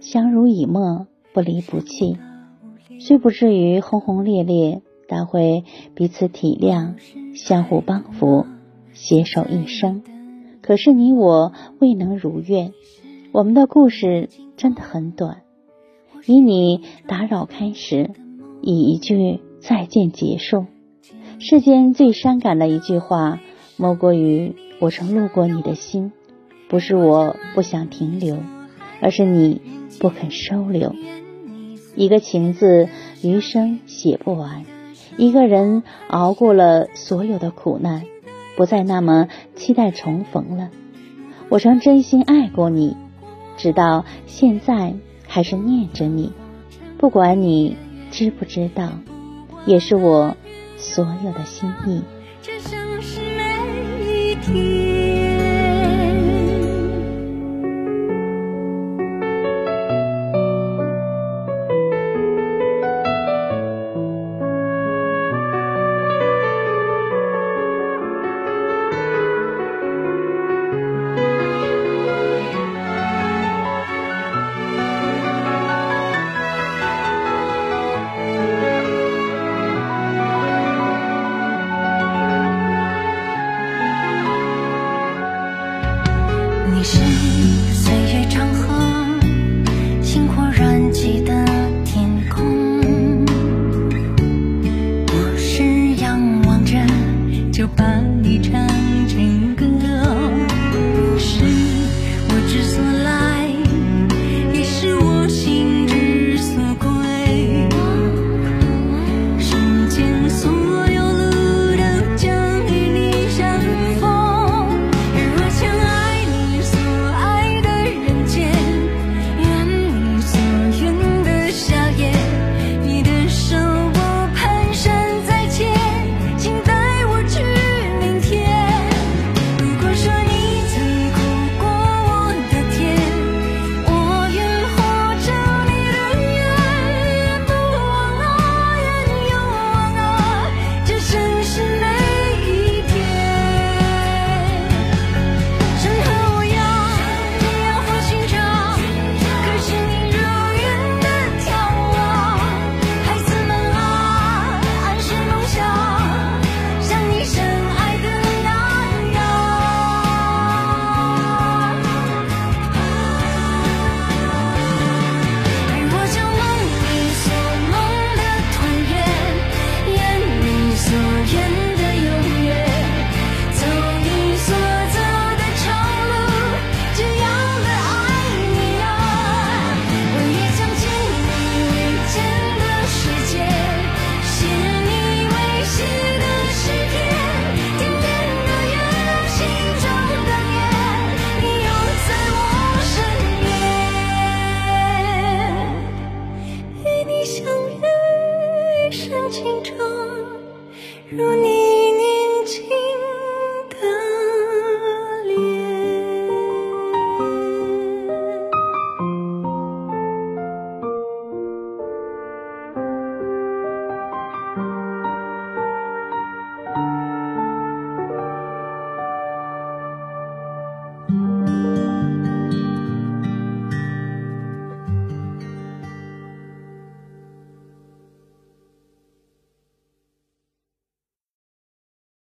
相濡以沫，不离不弃。虽不至于轰轰烈烈，但会彼此体谅，相互帮扶，携手一生。可是你我未能如愿，我们的故事真的很短。以你打扰开始，以一句再见结束。世间最伤感的一句话，莫过于我曾路过你的心。不是我不想停留，而是你不肯收留。一个情字，余生写不完；一个人熬过了所有的苦难，不再那么期待重逢了。我曾真心爱过你，直到现在还是念着你。不管你知不知道，也是我所有的心意。是岁月长心中如你